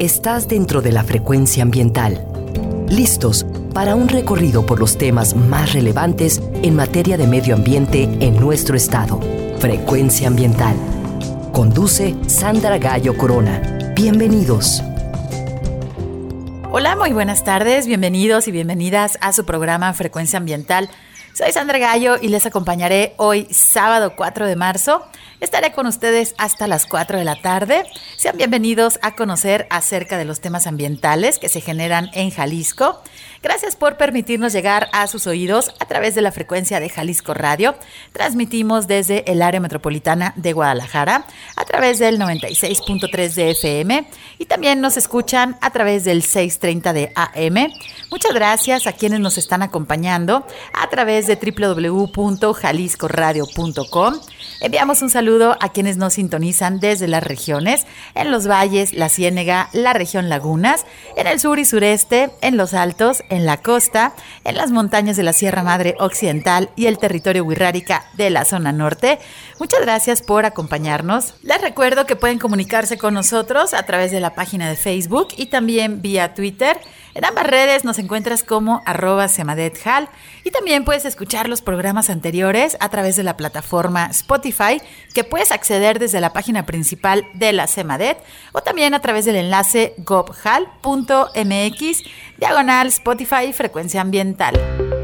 Estás dentro de la frecuencia ambiental. Listos para un recorrido por los temas más relevantes en materia de medio ambiente en nuestro estado. Frecuencia ambiental. Conduce Sandra Gallo Corona. Bienvenidos. Hola, muy buenas tardes, bienvenidos y bienvenidas a su programa Frecuencia Ambiental. Soy Sandra Gallo y les acompañaré hoy, sábado 4 de marzo. Estaré con ustedes hasta las 4 de la tarde. Sean bienvenidos a conocer acerca de los temas ambientales que se generan en Jalisco. Gracias por permitirnos llegar a sus oídos a través de la frecuencia de Jalisco Radio. Transmitimos desde el área metropolitana de Guadalajara a través del 96.3 de FM y también nos escuchan a través del 630 de AM. Muchas gracias a quienes nos están acompañando a través de www.jaliscoradio.com. Enviamos un saludo a quienes nos sintonizan desde las regiones, en los valles, la Ciénega, la región Lagunas, en el sur y sureste, en los altos, en la costa, en las montañas de la Sierra Madre Occidental y el territorio Huirrárica de la zona norte. Muchas gracias por acompañarnos. Les recuerdo que pueden comunicarse con nosotros a través de la página de Facebook y también vía Twitter. En ambas redes nos encuentras como arroba semadethal y también puedes escuchar los programas anteriores a través de la plataforma Spotify que puedes acceder desde la página principal de la Semadet o también a través del enlace gobhal.mx diagonal Spotify frecuencia ambiental.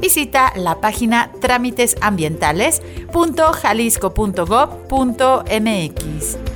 visita la página trámitesambientales.jalisco.gov.mx.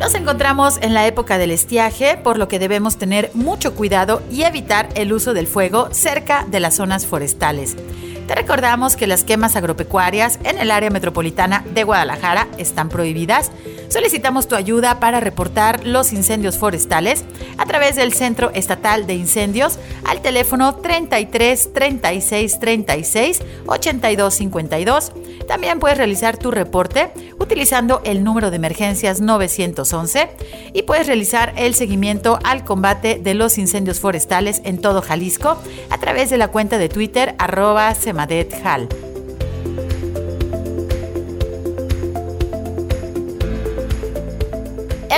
Nos encontramos en la época del estiaje, por lo que debemos tener mucho cuidado y evitar el uso del fuego cerca de las zonas forestales. Te recordamos que las quemas agropecuarias en el área metropolitana de Guadalajara están prohibidas. Solicitamos tu ayuda para reportar los incendios forestales a través del Centro Estatal de Incendios al teléfono 33 36 36 82 52. También puedes realizar tu reporte utilizando el número de emergencias 911 y puedes realizar el seguimiento al combate de los incendios forestales en todo Jalisco a través de la cuenta de Twitter arroba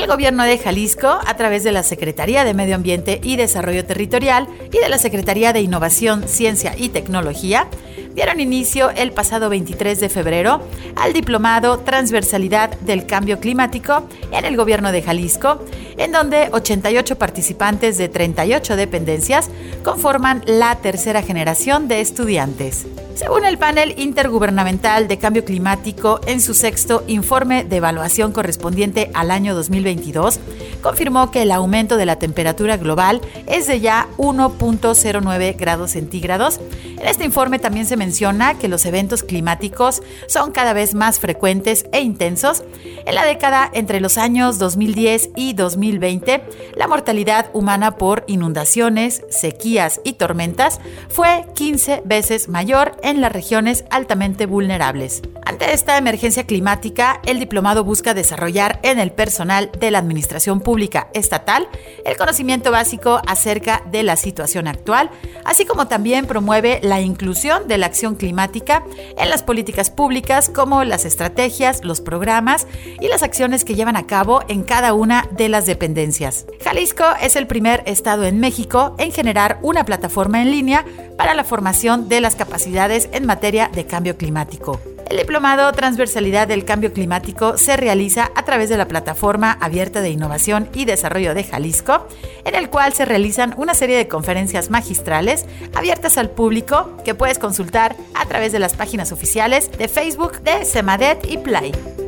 el gobierno de Jalisco, a través de la Secretaría de Medio Ambiente y Desarrollo Territorial y de la Secretaría de Innovación, Ciencia y Tecnología, dieron inicio el pasado 23 de febrero al diplomado Transversalidad del Cambio Climático en el gobierno de Jalisco, en donde 88 participantes de 38 dependencias conforman la tercera generación de estudiantes. Según el panel intergubernamental de cambio climático en su sexto informe de evaluación correspondiente al año 2022, confirmó que el aumento de la temperatura global es de ya 1.09 grados centígrados. En este informe también se menciona que los eventos climáticos son cada vez más frecuentes e intensos. En la década entre los años 2010 y 2020, la mortalidad humana por inundaciones, sequías y tormentas fue 15 veces mayor en las regiones altamente vulnerables. Ante esta emergencia climática, el diplomado busca desarrollar en el personal de la Administración Pública Estatal el conocimiento básico acerca de la situación actual, así como también promueve la inclusión de la acción climática en las políticas públicas como las estrategias, los programas y las acciones que llevan a cabo en cada una de las dependencias. Jalisco es el primer estado en México en generar una plataforma en línea para la formación de las capacidades en materia de cambio climático. El diplomado Transversalidad del Cambio Climático se realiza a través de la Plataforma Abierta de Innovación y Desarrollo de Jalisco, en el cual se realizan una serie de conferencias magistrales abiertas al público que puedes consultar a través de las páginas oficiales de Facebook de Semadet y Play.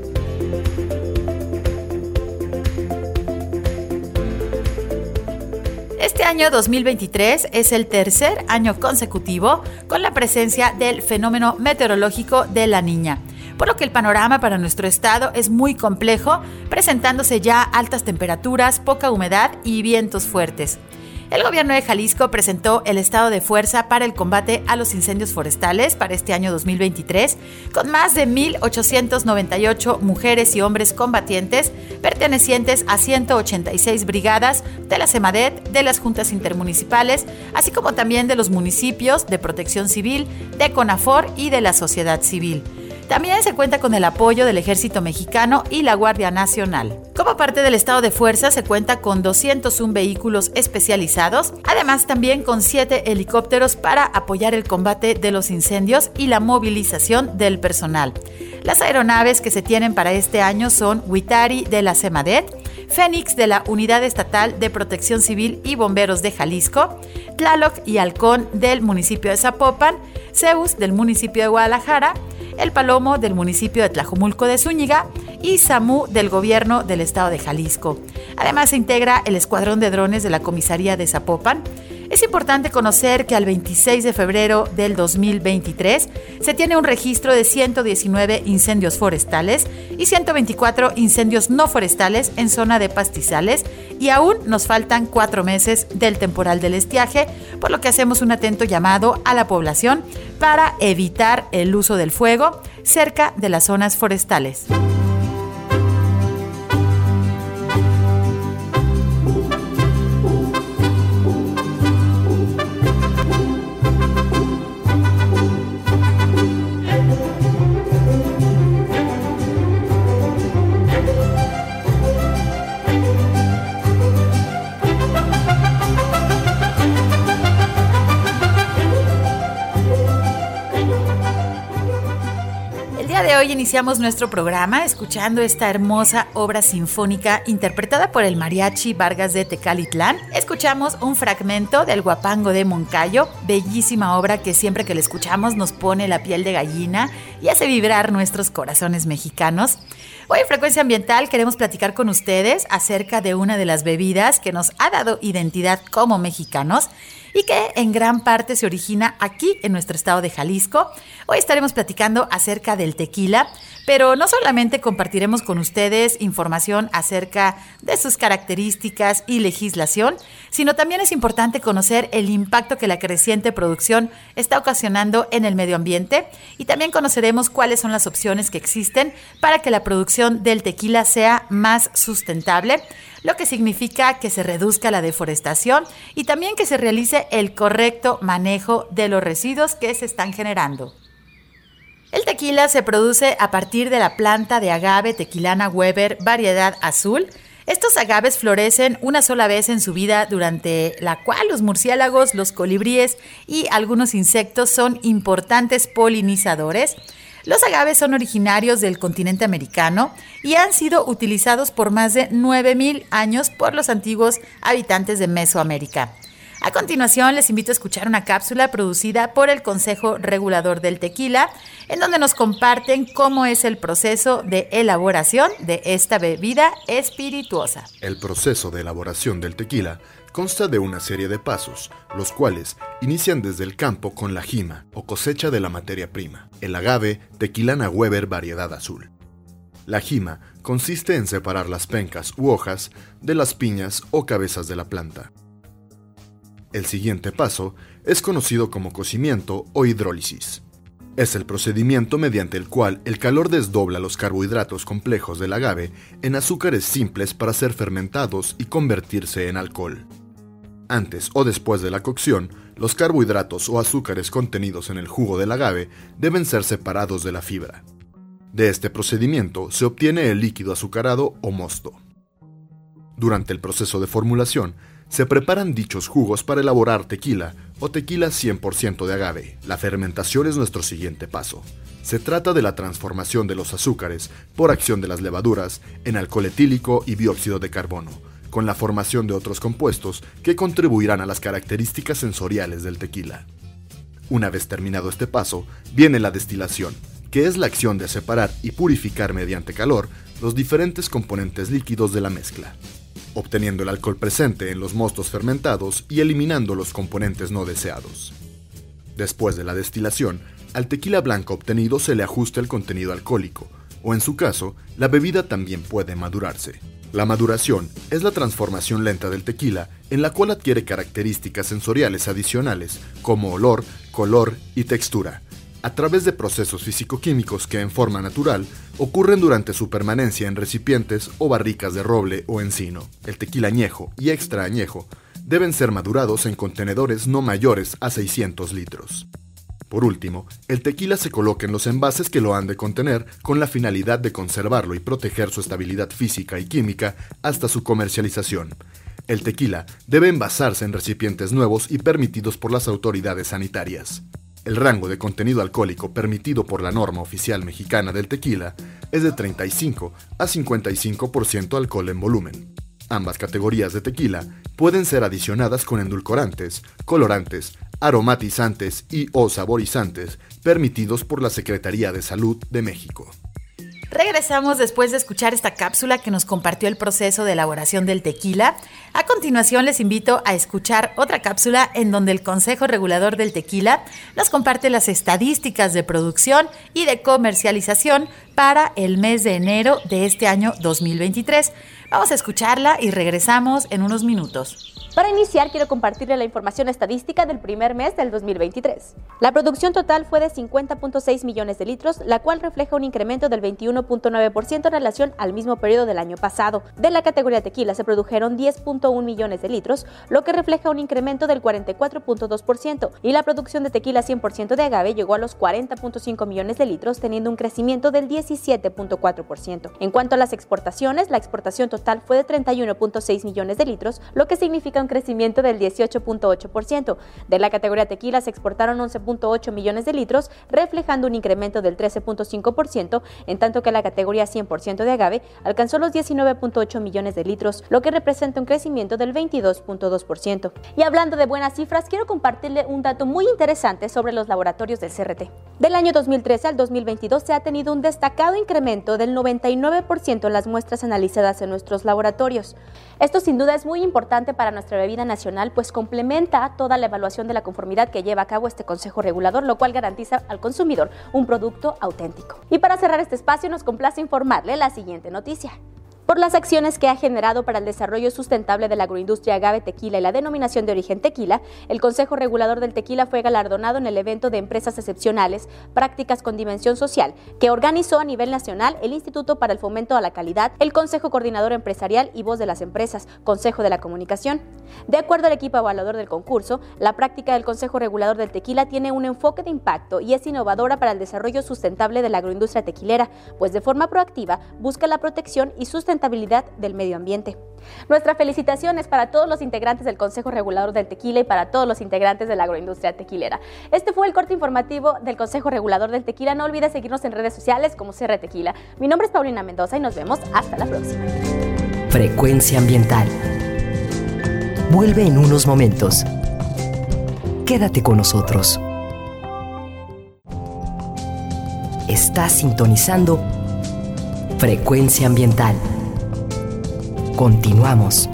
Este año 2023 es el tercer año consecutivo con la presencia del fenómeno meteorológico de la niña, por lo que el panorama para nuestro estado es muy complejo, presentándose ya altas temperaturas, poca humedad y vientos fuertes. El gobierno de Jalisco presentó el estado de fuerza para el combate a los incendios forestales para este año 2023, con más de 1.898 mujeres y hombres combatientes pertenecientes a 186 brigadas de la CEMADET, de las juntas intermunicipales, así como también de los municipios de protección civil, de CONAFOR y de la sociedad civil. También se cuenta con el apoyo del Ejército Mexicano y la Guardia Nacional. Como parte del estado de fuerza se cuenta con 201 vehículos especializados, además también con 7 helicópteros para apoyar el combate de los incendios y la movilización del personal. Las aeronaves que se tienen para este año son Witari de la CEMADET, Fénix de la Unidad Estatal de Protección Civil y Bomberos de Jalisco, Tlaloc y Halcón del municipio de Zapopan, Zeus del municipio de Guadalajara, el Palomo del municipio de Tlajumulco de Zúñiga y SAMU del gobierno del estado de Jalisco. Además se integra el escuadrón de drones de la comisaría de Zapopan, es importante conocer que al 26 de febrero del 2023 se tiene un registro de 119 incendios forestales y 124 incendios no forestales en zona de pastizales y aún nos faltan cuatro meses del temporal del estiaje, por lo que hacemos un atento llamado a la población para evitar el uso del fuego cerca de las zonas forestales. Iniciamos nuestro programa escuchando esta hermosa obra sinfónica interpretada por el mariachi Vargas de Tecalitlán. Escuchamos un fragmento del Guapango de Moncayo, bellísima obra que siempre que la escuchamos nos pone la piel de gallina y hace vibrar nuestros corazones mexicanos. Hoy en Frecuencia Ambiental queremos platicar con ustedes acerca de una de las bebidas que nos ha dado identidad como mexicanos y que en gran parte se origina aquí en nuestro estado de Jalisco. Hoy estaremos platicando acerca del tequila, pero no solamente compartiremos con ustedes información acerca de sus características y legislación, sino también es importante conocer el impacto que la creciente producción está ocasionando en el medio ambiente y también conoceremos cuáles son las opciones que existen para que la producción del tequila sea más sustentable lo que significa que se reduzca la deforestación y también que se realice el correcto manejo de los residuos que se están generando. El tequila se produce a partir de la planta de agave tequilana Weber variedad azul. Estos agaves florecen una sola vez en su vida durante la cual los murciélagos, los colibríes y algunos insectos son importantes polinizadores. Los agaves son originarios del continente americano y han sido utilizados por más de 9.000 años por los antiguos habitantes de Mesoamérica. A continuación, les invito a escuchar una cápsula producida por el Consejo Regulador del Tequila, en donde nos comparten cómo es el proceso de elaboración de esta bebida espirituosa. El proceso de elaboración del tequila consta de una serie de pasos, los cuales inician desde el campo con la jima o cosecha de la materia prima, el agave Tequilana Weber variedad azul. La jima consiste en separar las pencas u hojas de las piñas o cabezas de la planta. El siguiente paso es conocido como cocimiento o hidrólisis. Es el procedimiento mediante el cual el calor desdobla los carbohidratos complejos del agave en azúcares simples para ser fermentados y convertirse en alcohol. Antes o después de la cocción, los carbohidratos o azúcares contenidos en el jugo del agave deben ser separados de la fibra. De este procedimiento se obtiene el líquido azucarado o mosto. Durante el proceso de formulación, se preparan dichos jugos para elaborar tequila o tequila 100% de agave. La fermentación es nuestro siguiente paso. Se trata de la transformación de los azúcares por acción de las levaduras en alcohol etílico y dióxido de carbono, con la formación de otros compuestos que contribuirán a las características sensoriales del tequila. Una vez terminado este paso, viene la destilación, que es la acción de separar y purificar mediante calor los diferentes componentes líquidos de la mezcla, obteniendo el alcohol presente en los mostos fermentados y eliminando los componentes no deseados. Después de la destilación, al tequila blanco obtenido se le ajusta el contenido alcohólico, o en su caso, la bebida también puede madurarse. La maduración es la transformación lenta del tequila en la cual adquiere características sensoriales adicionales como olor, color y textura, a través de procesos físico-químicos que en forma natural ocurren durante su permanencia en recipientes o barricas de roble o encino. El tequila añejo y extra añejo deben ser madurados en contenedores no mayores a 600 litros. Por último, el tequila se coloca en los envases que lo han de contener con la finalidad de conservarlo y proteger su estabilidad física y química hasta su comercialización. El tequila debe envasarse en recipientes nuevos y permitidos por las autoridades sanitarias. El rango de contenido alcohólico permitido por la norma oficial mexicana del tequila es de 35 a 55% alcohol en volumen. Ambas categorías de tequila pueden ser adicionadas con endulcorantes, colorantes, aromatizantes y o saborizantes permitidos por la Secretaría de Salud de México. Regresamos después de escuchar esta cápsula que nos compartió el proceso de elaboración del tequila. A continuación les invito a escuchar otra cápsula en donde el Consejo Regulador del Tequila nos comparte las estadísticas de producción y de comercialización para el mes de enero de este año 2023. Vamos a escucharla y regresamos en unos minutos. Para iniciar, quiero compartirle la información estadística del primer mes del 2023. La producción total fue de 50.6 millones de litros, la cual refleja un incremento del 21.9% en relación al mismo periodo del año pasado. De la categoría tequila se produjeron 10.1 millones de litros, lo que refleja un incremento del 44.2%, y la producción de tequila 100% de agave llegó a los 40.5 millones de litros, teniendo un crecimiento del 17.4%. En cuanto a las exportaciones, la exportación total fue de 31.6 millones de litros, lo que significa un crecimiento del 18.8%. De la categoría tequila se exportaron 11.8 millones de litros, reflejando un incremento del 13.5%, en tanto que la categoría 100% de agave alcanzó los 19.8 millones de litros, lo que representa un crecimiento del 22.2%. Y hablando de buenas cifras, quiero compartirle un dato muy interesante sobre los laboratorios del CRT. Del año 2013 al 2022 se ha tenido un destacado incremento del 99% en las muestras analizadas en laboratorios. Esto sin duda es muy importante para nuestra bebida nacional, pues complementa toda la evaluación de la conformidad que lleva a cabo este Consejo Regulador, lo cual garantiza al consumidor un producto auténtico. Y para cerrar este espacio nos complace informarle la siguiente noticia por las acciones que ha generado para el desarrollo sustentable de la agroindustria agave tequila y la denominación de origen tequila, el Consejo Regulador del Tequila fue galardonado en el evento de empresas excepcionales, prácticas con dimensión social, que organizó a nivel nacional el Instituto para el Fomento a la Calidad, el Consejo Coordinador Empresarial y Voz de las Empresas, Consejo de la Comunicación. De acuerdo al equipo evaluador del concurso, la práctica del Consejo Regulador del Tequila tiene un enfoque de impacto y es innovadora para el desarrollo sustentable de la agroindustria tequilera, pues de forma proactiva busca la protección y sustentabilidad del medio ambiente. Nuestra felicitación es para todos los integrantes del Consejo Regulador del Tequila y para todos los integrantes de la agroindustria tequilera. Este fue el corte informativo del Consejo Regulador del Tequila. No olvides seguirnos en redes sociales como CR Tequila. Mi nombre es Paulina Mendoza y nos vemos hasta la próxima. Frecuencia ambiental. Vuelve en unos momentos. Quédate con nosotros. Estás sintonizando Frecuencia ambiental. Continuamos.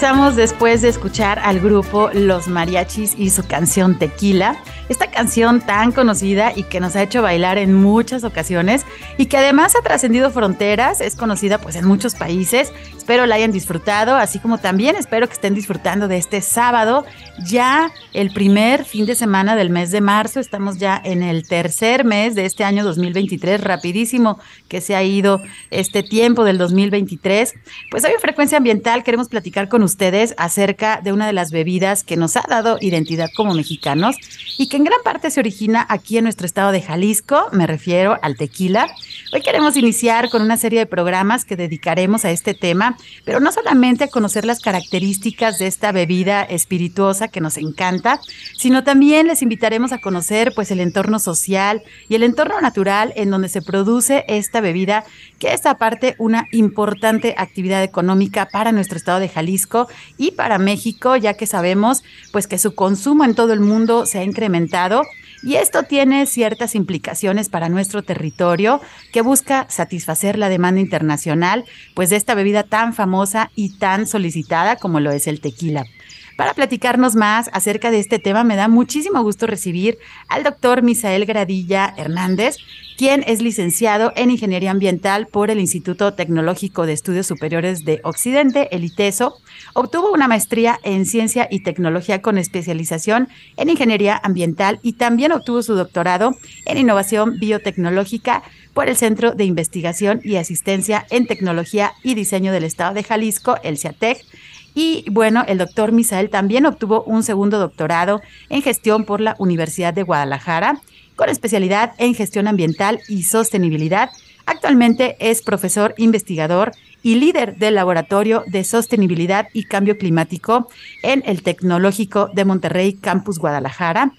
Regresamos después de escuchar al grupo Los Mariachis y su canción Tequila. Canción tan conocida y que nos ha hecho bailar en muchas ocasiones y que además ha trascendido fronteras, es conocida pues en muchos países. Espero la hayan disfrutado, así como también espero que estén disfrutando de este sábado, ya el primer fin de semana del mes de marzo. Estamos ya en el tercer mes de este año 2023, rapidísimo que se ha ido este tiempo del 2023. Pues hoy en Frecuencia Ambiental queremos platicar con ustedes acerca de una de las bebidas que nos ha dado identidad como mexicanos y que en gran parte se origina aquí en nuestro estado de Jalisco, me refiero al tequila. Hoy queremos iniciar con una serie de programas que dedicaremos a este tema, pero no solamente a conocer las características de esta bebida espirituosa que nos encanta, sino también les invitaremos a conocer pues el entorno social y el entorno natural en donde se produce esta bebida, que es aparte una importante actividad económica para nuestro estado de Jalisco y para México, ya que sabemos pues que su consumo en todo el mundo se ha incrementado y esto tiene ciertas implicaciones para nuestro territorio que busca satisfacer la demanda internacional, pues de esta bebida tan famosa y tan solicitada como lo es el tequila. Para platicarnos más acerca de este tema, me da muchísimo gusto recibir al doctor Misael Gradilla Hernández, quien es licenciado en Ingeniería Ambiental por el Instituto Tecnológico de Estudios Superiores de Occidente, el ITESO. Obtuvo una maestría en Ciencia y Tecnología con especialización en Ingeniería Ambiental y también obtuvo su doctorado en Innovación Biotecnológica por el Centro de Investigación y Asistencia en Tecnología y Diseño del Estado de Jalisco, el CIATEC y bueno, el doctor Misael también obtuvo un segundo doctorado en gestión por la Universidad de Guadalajara, con especialidad en gestión ambiental y sostenibilidad. Actualmente es profesor investigador y líder del Laboratorio de Sostenibilidad y Cambio Climático en el Tecnológico de Monterrey, Campus Guadalajara.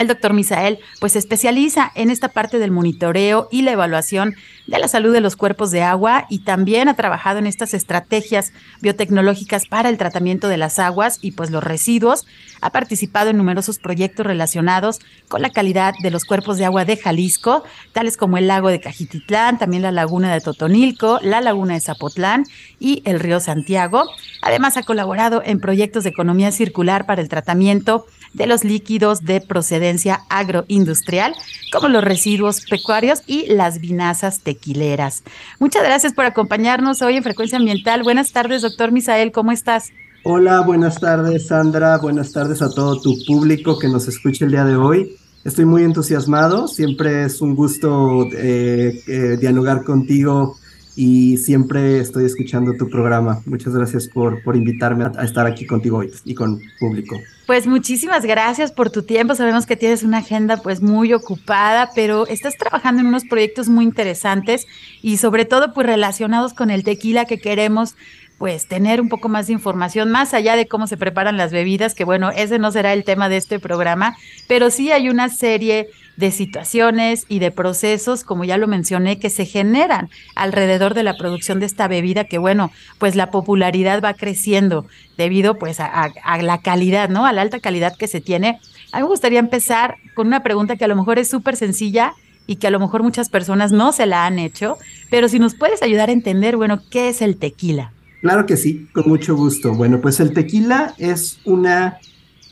El doctor Misael pues se especializa en esta parte del monitoreo y la evaluación de la salud de los cuerpos de agua y también ha trabajado en estas estrategias biotecnológicas para el tratamiento de las aguas y pues los residuos. Ha participado en numerosos proyectos relacionados con la calidad de los cuerpos de agua de Jalisco, tales como el lago de Cajititlán, también la laguna de Totonilco, la laguna de Zapotlán y el río Santiago. Además ha colaborado en proyectos de economía circular para el tratamiento de los líquidos de procedencia agroindustrial, como los residuos pecuarios y las vinazas tequileras. Muchas gracias por acompañarnos hoy en Frecuencia Ambiental. Buenas tardes, doctor Misael, ¿cómo estás? Hola, buenas tardes, Sandra. Buenas tardes a todo tu público que nos escucha el día de hoy. Estoy muy entusiasmado. Siempre es un gusto eh, eh, dialogar contigo y siempre estoy escuchando tu programa. Muchas gracias por, por invitarme a, estar aquí contigo y con público. Pues muchísimas gracias por tu tiempo. Sabemos que tienes una agenda pues muy ocupada, pero estás trabajando en unos proyectos muy interesantes y sobre todo pues relacionados con el tequila que queremos pues tener un poco más de información, más allá de cómo se preparan las bebidas, que bueno, ese no será el tema de este programa, pero sí hay una serie de situaciones y de procesos, como ya lo mencioné, que se generan alrededor de la producción de esta bebida, que bueno, pues la popularidad va creciendo debido pues a, la calidad, ¿no? A la alta calidad que se tiene. A mí me gustaría empezar con una pregunta que a lo mejor es súper sencilla y que a lo mejor muchas personas no se la han hecho, pero si nos puedes ayudar a entender, bueno, ¿qué es el tequila? Claro que sí, con mucho gusto. Bueno, pues el tequila es una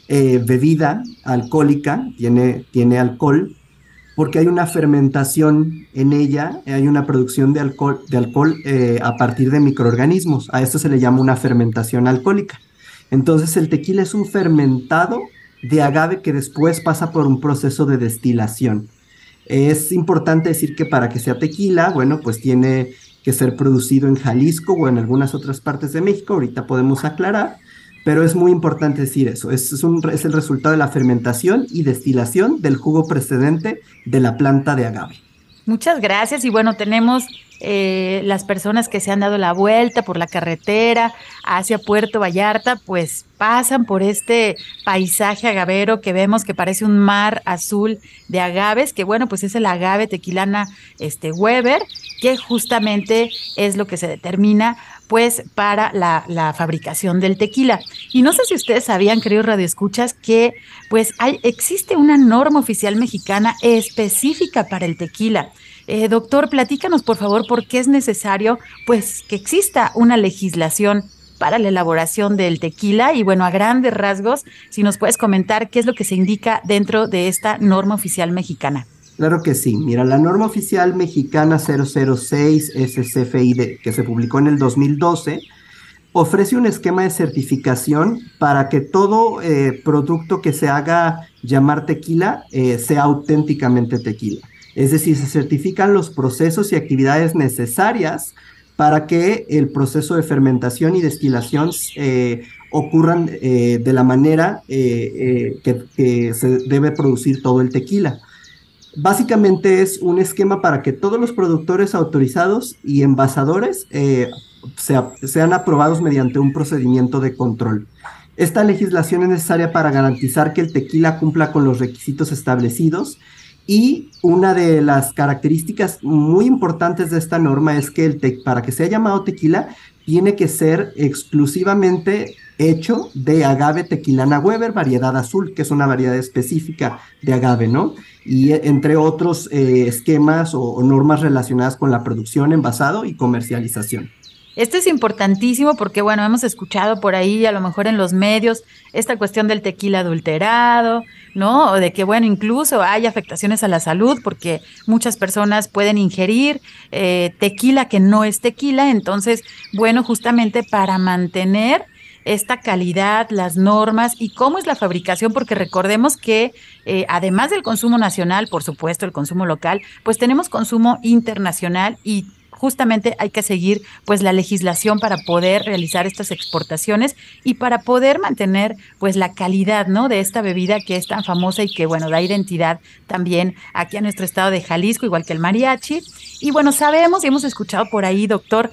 eh, bebida alcohólica, tiene, tiene alcohol, porque hay una fermentación en ella, hay una producción de alcohol, de alcohol eh, a partir de microorganismos. A esto se le llama una fermentación alcohólica. Entonces el tequila es un fermentado de agave que después pasa por un proceso de destilación. Es importante decir que para que sea tequila, bueno, pues tiene que ser producido en Jalisco o en algunas otras partes de México, ahorita podemos aclarar, pero es muy importante decir eso, es, es, el resultado de la fermentación y destilación del jugo precedente de la planta de agave. Muchas gracias y bueno, tenemos eh, las personas que se han dado la vuelta por la carretera hacia Puerto Vallarta, pues pasan por este paisaje agavero que vemos que parece un mar azul de agaves, que bueno, pues es el agave tequilana este Weber, que justamente es lo que se determina pues para la, fabricación del tequila. Y no sé si ustedes sabían, queridos radioescuchas, que pues hay, existe una norma oficial mexicana específica para el tequila. Eh, doctor, platícanos por favor por qué es necesario pues que exista una legislación para la elaboración del tequila y bueno, a grandes rasgos, si nos puedes comentar qué es lo que se indica dentro de esta norma oficial mexicana. Claro que sí. Mira, la norma oficial mexicana 006 SCFI que se publicó en el 2012 ofrece un esquema de certificación para que todo eh, producto que se haga llamar tequila eh, sea auténticamente tequila. Es decir, se certifican los procesos y actividades necesarias para que el proceso de fermentación y destilación eh, ocurran de la manera que se debe producir todo el tequila. Básicamente es un esquema para que todos los productores autorizados y envasadores eh, sean aprobados mediante un procedimiento de control. Esta legislación es necesaria para garantizar que el tequila cumpla con los requisitos establecidos y una de las características muy importantes de esta norma es que el para que sea llamado tequila tiene que ser exclusivamente hecho de agave tequilana Weber, variedad azul, que es una variedad específica de agave, ¿no? Y entre otros eh, esquemas o, normas relacionadas con la producción, envasado y comercialización. Esto es importantísimo porque, bueno, hemos escuchado por ahí, a lo mejor en los medios, esta cuestión del tequila adulterado, ¿no? O de que, bueno, incluso hay afectaciones a la salud porque muchas personas pueden ingerir eh, tequila que no es tequila. Entonces, bueno, justamente para mantener esta calidad, las normas y cómo es la fabricación, porque recordemos que eh, además del consumo nacional, por supuesto, el consumo local, pues tenemos consumo internacional y justamente hay que seguir pues la legislación para poder realizar estas exportaciones y para poder mantener pues la calidad, ¿no? de esta bebida que es tan famosa y que bueno, da identidad también aquí a nuestro estado de Jalisco, igual que el mariachi. Y bueno, sabemos y hemos escuchado por ahí, doctor,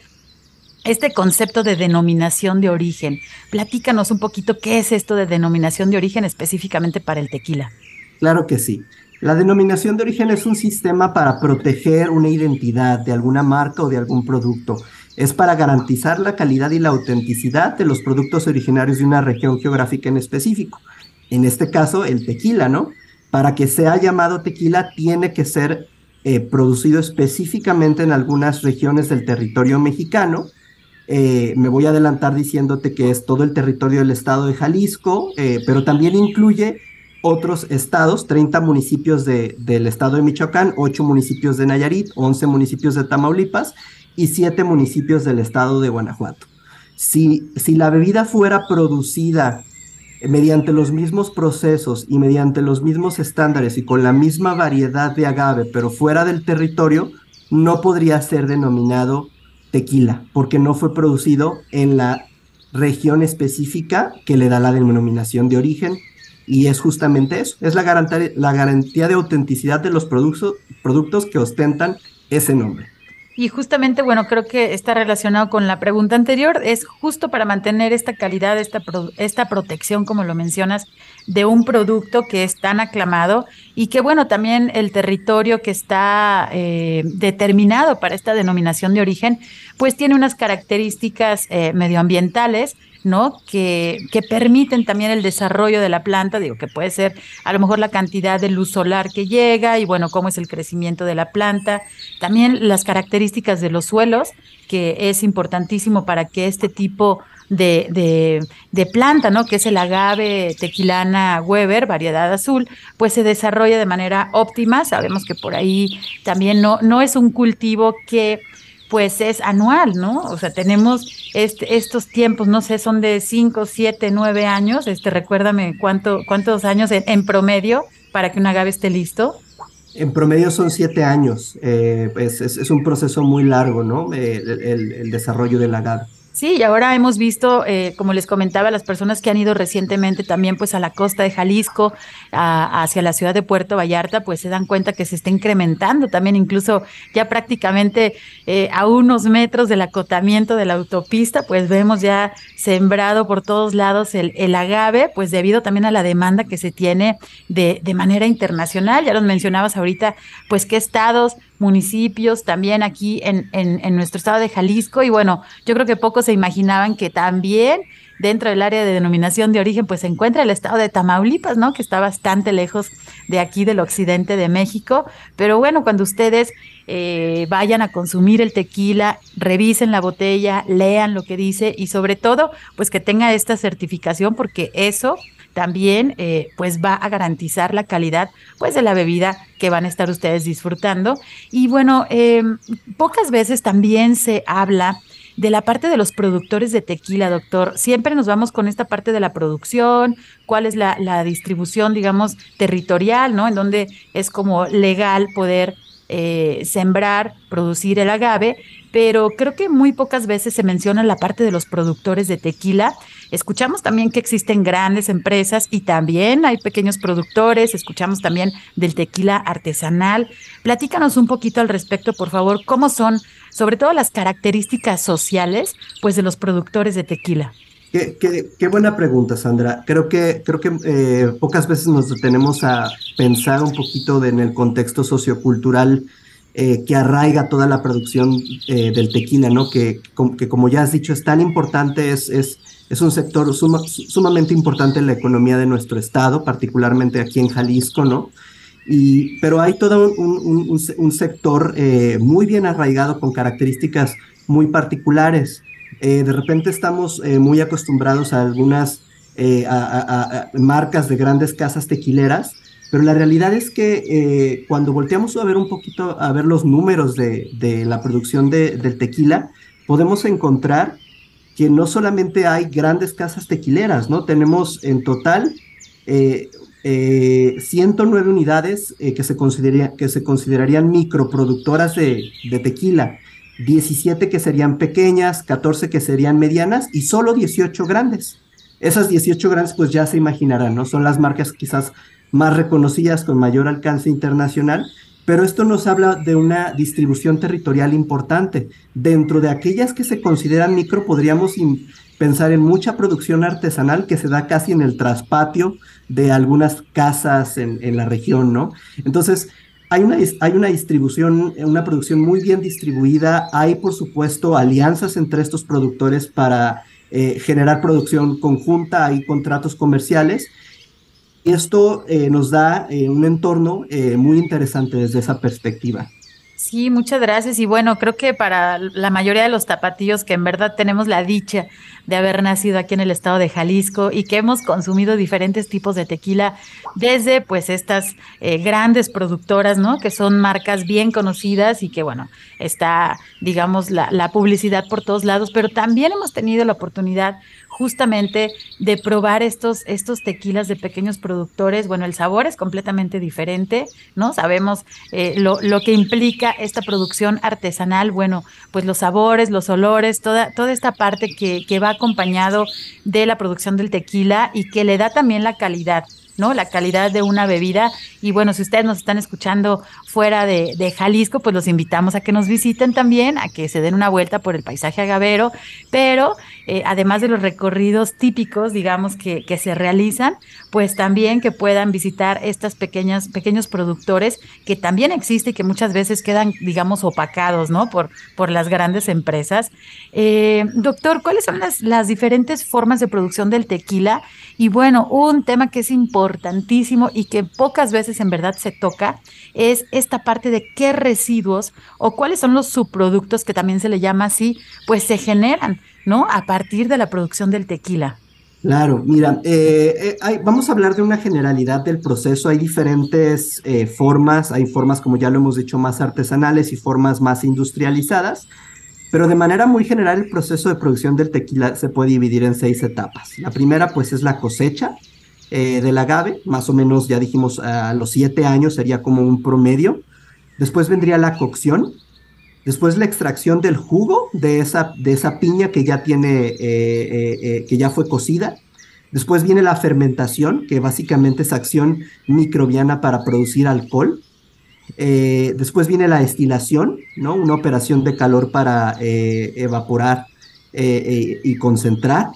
este concepto de denominación de origen. Platícanos un poquito qué es esto de denominación de origen específicamente para el tequila. Claro que sí. La denominación de origen es un sistema para proteger una identidad de alguna marca o de algún producto. Es para garantizar la calidad y la autenticidad de los productos originarios de una región geográfica en específico. En este caso, el tequila, ¿no? Para que sea llamado tequila tiene que ser eh, producido específicamente en algunas regiones del territorio mexicano eh, me voy a adelantar diciéndote que es todo el territorio del estado de Jalisco, eh, pero también incluye otros estados, 30 municipios del estado de Michoacán, 8 municipios de Nayarit, 11 municipios de Tamaulipas y 7 municipios del estado de Guanajuato. Si, si la bebida fuera producida mediante los mismos procesos y mediante los mismos estándares y con la misma variedad de agave, pero fuera del territorio, no podría ser denominado tequila, porque no fue producido en la región específica que le da la denominación de origen. Y es justamente eso, es la garantía, la garantía de autenticidad de los productos, productos que ostentan ese nombre. Y justamente, bueno, creo que está relacionado con la pregunta anterior, es justo para mantener esta calidad, esta, esta protección, como lo mencionas, de un producto que es tan aclamado y que, bueno, también el territorio que está eh, determinado para esta denominación de origen, pues tiene unas características eh, medioambientales ¿no? Que, permiten también el desarrollo de la planta, digo, que puede ser a lo mejor la cantidad de luz solar que llega y bueno, cómo es el crecimiento de la planta, también las características de los suelos, que es importantísimo para que este tipo de, de, planta, ¿no? Que es el agave tequilana Weber, variedad azul, pues se desarrolle de manera óptima. Sabemos que por ahí también no, no es un cultivo que pues es anual, ¿no? O sea, tenemos este, estos tiempos, no sé, son de 5, 7, 9 años. Este, recuérdame cuánto, cuántos años en, promedio para que un agave esté listo. En promedio son siete años. Eh, es, un proceso muy largo, ¿no? Eh, el, desarrollo del agave. Sí, y ahora hemos visto, eh, como les comentaba, las personas que han ido recientemente también pues a la costa de Jalisco, hacia la ciudad de Puerto Vallarta, pues se dan cuenta que se está incrementando también incluso ya prácticamente eh, a unos metros del acotamiento de la autopista, pues vemos ya sembrado por todos lados el, el agave, pues debido también a la demanda que se tiene de, de manera internacional. Ya los mencionabas ahorita, pues qué estados, municipios también aquí en, en, nuestro estado de Jalisco. Y bueno, yo creo que pocos se imaginaban que también dentro del área de denominación de origen, pues se encuentra el estado de Tamaulipas, ¿no? Que está bastante lejos de aquí del occidente de México. Pero bueno, cuando ustedes eh, vayan a consumir el tequila, revisen la botella, lean lo que dice y sobre todo, pues que tenga esta certificación porque eso también eh, pues va a garantizar la calidad pues de la bebida que van a estar ustedes disfrutando. Y bueno, eh, pocas veces también se habla de la parte de los productores de tequila, doctor. Siempre nos vamos con esta parte de la producción, cuál es la, la distribución, digamos, territorial, ¿no? En donde es como legal poder eh, sembrar, producir el agave, pero creo que muy pocas veces se menciona la parte de los productores de tequila. Escuchamos también que existen grandes empresas y también hay pequeños productores, escuchamos también del tequila artesanal. Platícanos un poquito al respecto, por favor, cómo son, sobre todo las características sociales, pues de los productores de tequila. Qué, buena pregunta, Sandra. Creo que, creo que eh, pocas veces nos detenemos a pensar un poquito en el contexto sociocultural eh, que arraiga toda la producción eh, del tequila, ¿no? Que, como ya has dicho, es tan importante, es, es, es un sector sumamente importante en la economía de nuestro estado, particularmente aquí en Jalisco, ¿no? Y, pero hay todo un, un, sector muy bien arraigado con características muy particulares. Eh, de repente estamos eh, muy acostumbrados a algunas eh, marcas de grandes casas tequileras, pero la realidad es que cuando volteamos a ver un poquito, a ver los números de, la producción del tequila, podemos encontrar que no solamente hay grandes casas tequileras, ¿no? Tenemos en total 109 unidades que, se que se considerarían microproductoras de, de tequila 17 que serían pequeñas, 14 que serían medianas y solo 18 grandes. Esas 18 grandes pues ya se imaginarán, ¿no? Son las marcas quizás más reconocidas con mayor alcance internacional, pero esto nos habla de una distribución territorial importante. Dentro de aquellas que se consideran micro podríamos pensar en mucha producción artesanal que se da casi en el traspatio de algunas casas en, la región, ¿no? Entonces, hay una, hay una distribución, una producción muy bien distribuida. Hay, por supuesto, alianzas entre estos productores para eh, generar producción conjunta, hay contratos comerciales. Esto eh, nos da eh, un entorno muy interesante desde esa perspectiva. Sí, muchas gracias. Y bueno, creo que para la mayoría de los tapatíos que en verdad tenemos la dicha de haber nacido aquí en el estado de Jalisco y que hemos consumido diferentes tipos de tequila, desde pues estas eh, grandes productoras, ¿no? Que son marcas bien conocidas y que bueno, está, digamos, la publicidad por todos lados, pero también hemos tenido la oportunidad justamente de probar estos, estos tequilas de pequeños productores. Bueno, el sabor es completamente diferente, ¿no? Sabemos eh, lo, lo, que implica esta producción artesanal, bueno, pues los sabores, los olores, toda, toda esta parte que, que va acompañado de la producción del tequila y que le da también la calidad. ¿No? La calidad de una bebida. Y bueno, si ustedes nos están escuchando fuera de, Jalisco, pues los invitamos a que nos visiten también, a que se den una vuelta por el paisaje agavero, pero eh, además de los recorridos típicos, digamos, que, que, se realizan, pues también que puedan visitar estas pequeñas, pequeños productores que también existen y que muchas veces quedan, digamos, opacados, ¿no? Por, por las grandes empresas. Eh, doctor, ¿cuáles son las, las diferentes formas de producción del tequila? Y bueno, un tema que es importantísimo y que pocas veces en verdad se toca es esta parte de qué residuos o cuáles son los subproductos que también se le llama así, pues se generan, ¿no? A partir de la producción del tequila. Claro, mira, eh, eh, vamos a hablar de una generalidad del proceso. Hay diferentes eh, formas, hay formas, como ya lo hemos dicho, más artesanales y formas más industrializadas. Pero de manera muy general, el proceso de producción del tequila se puede dividir en seis etapas. La primera, pues, es la cosecha eh, del agave, más o menos, ya dijimos, a los siete años sería como un promedio. Después vendría la cocción, Después la extracción del jugo de esa, de esa piña que ya tiene, eh, eh, eh, que ya fue cocida. Después viene la fermentación, que básicamente es acción microbiana para producir alcohol. después viene la destilación, ¿no? Una operación de calor para evaporar y concentrar.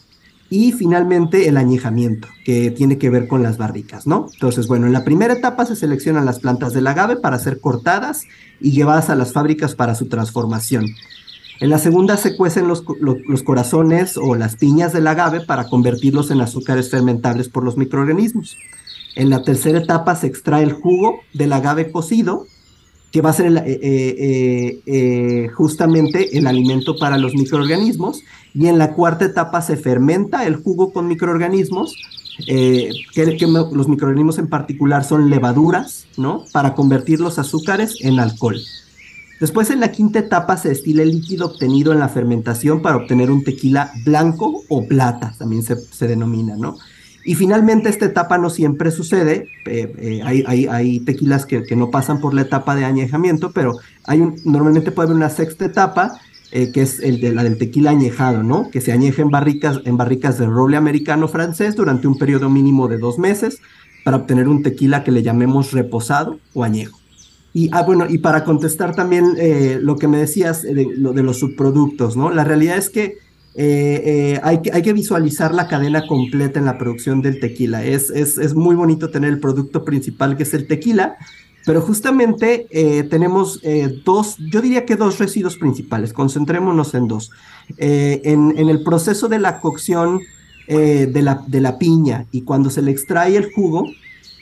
Y finalmente el añejamiento, que tiene que ver con las barricas, ¿no? Entonces, bueno, en la primera etapa se seleccionan las plantas del agave para ser cortadas y llevadas a las fábricas para su transformación. En la segunda se cuecen los, los, corazones o las piñas del agave para convertirlos en azúcares fermentables por los microorganismos. En la tercera etapa se extrae el jugo del agave cocido, que va a ser eh, eh, eh, justamente el alimento para los microorganismos, y en la cuarta etapa se fermenta el jugo con microorganismos, eh, que, los microorganismos en particular son levaduras, ¿no? Para convertir los azúcares en alcohol. Después en la quinta etapa se destila el líquido obtenido en la fermentación para obtener un tequila blanco o plata, también se, denomina, ¿no? Y finalmente esta etapa no siempre sucede, eh, eh, hay, hay, tequilas que, que, no pasan por la etapa de añejamiento, pero hay un, normalmente puede haber una sexta etapa eh, que es el de, la del tequila añejado, ¿no? Que se añeja en barricas, en barricas de roble americano francés durante un periodo mínimo de dos meses para obtener un tequila que le llamemos reposado o añejo. Y, ah, bueno, y para contestar también eh, lo que me decías de, lo de los subproductos, ¿no? La realidad es que, eh, hay que hay que visualizar la cadena completa en la producción del tequila. Es, muy bonito tener el producto principal que es el tequila, pero justamente eh, tenemos eh, dos, yo diría que dos residuos principales, concentrémonos en dos. Eh, en, el proceso de la cocción de, la, piña y cuando se le extrae el jugo,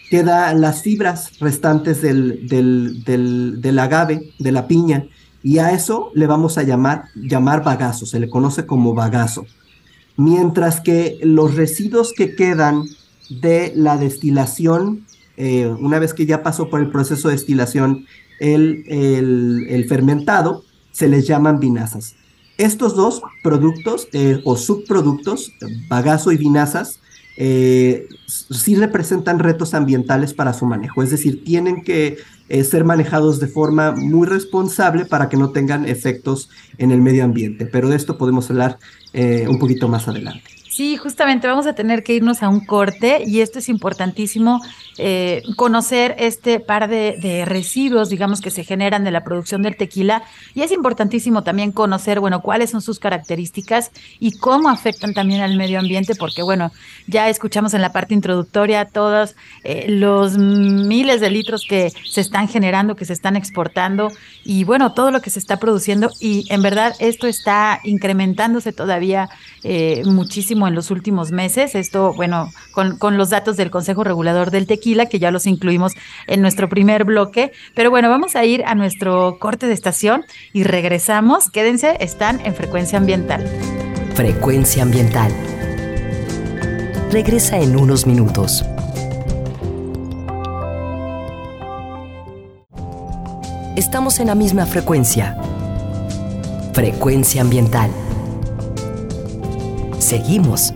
quedan las fibras restantes del, del, del, agave, de la piña, y a eso le vamos a llamar, llamar bagazo, se le conoce como bagazo. Mientras que los residuos que quedan de la destilación eh, una vez que ya pasó por el proceso de destilación el, el, fermentado, se les llaman vinazas. Estos dos productos eh, o subproductos, bagazo y vinazas, eh, sí representan retos ambientales para su manejo, es decir, tienen que ser manejados de forma muy responsable para que no tengan efectos en el medio ambiente, pero de esto podemos hablar un poquito más adelante. Sí, justamente vamos a tener que irnos a un corte y esto es importantísimo eh, conocer este par de, residuos, digamos, que se generan de la producción del tequila y es importantísimo también conocer, bueno, cuáles son sus características y cómo afectan también al medio ambiente, porque, bueno, ya escuchamos en la parte introductoria todos eh, los miles de litros que se están generando, que se están exportando y, bueno, todo lo que se está produciendo y en verdad esto está incrementándose todavía eh, muchísimo en los últimos meses. Esto, bueno, con, con, los datos del Consejo Regulador del Tequila, que ya los incluimos en nuestro primer bloque. Pero bueno, vamos a ir a nuestro corte de estación y regresamos. Quédense, están en frecuencia ambiental. Frecuencia ambiental. Regresa en unos minutos. Estamos en la misma frecuencia. Frecuencia ambiental. Seguimos.